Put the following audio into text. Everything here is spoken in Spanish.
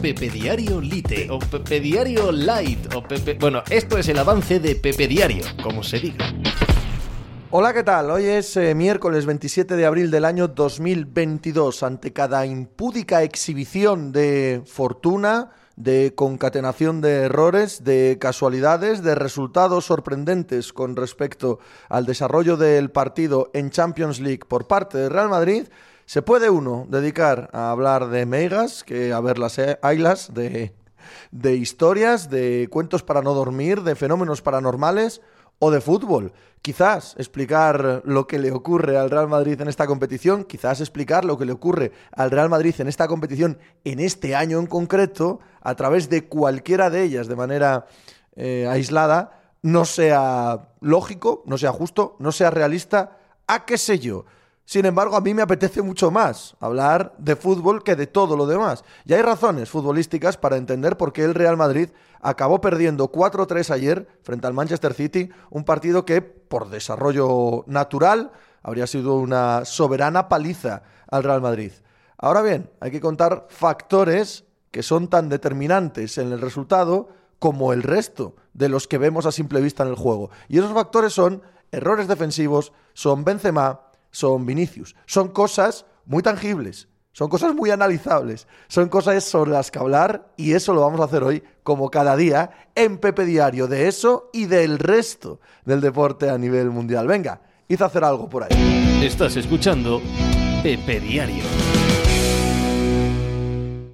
Pepe Diario Lite o Pepe Diario Light o Pepe... Bueno, esto es el avance de Pepe Diario, como se diga. Hola, ¿qué tal? Hoy es eh, miércoles 27 de abril del año 2022. Ante cada impúdica exhibición de fortuna, de concatenación de errores, de casualidades, de resultados sorprendentes con respecto al desarrollo del partido en Champions League por parte de Real Madrid, se puede uno dedicar a hablar de megas, que a ver las ailas, de, de historias, de cuentos para no dormir, de fenómenos paranormales o de fútbol. Quizás explicar lo que le ocurre al Real Madrid en esta competición, quizás explicar lo que le ocurre al Real Madrid en esta competición en este año en concreto, a través de cualquiera de ellas de manera eh, aislada, no sea lógico, no sea justo, no sea realista, a qué sé yo. Sin embargo, a mí me apetece mucho más hablar de fútbol que de todo lo demás. Y hay razones futbolísticas para entender por qué el Real Madrid acabó perdiendo 4-3 ayer frente al Manchester City, un partido que, por desarrollo natural, habría sido una soberana paliza al Real Madrid. Ahora bien, hay que contar factores que son tan determinantes en el resultado como el resto de los que vemos a simple vista en el juego. Y esos factores son errores defensivos, son Benzema, son Vinicius. Son cosas muy tangibles, son cosas muy analizables, son cosas sobre las que hablar y eso lo vamos a hacer hoy, como cada día, en Pepe Diario, de eso y del resto del deporte a nivel mundial. Venga, hice hacer algo por ahí. Estás escuchando Pepe Diario.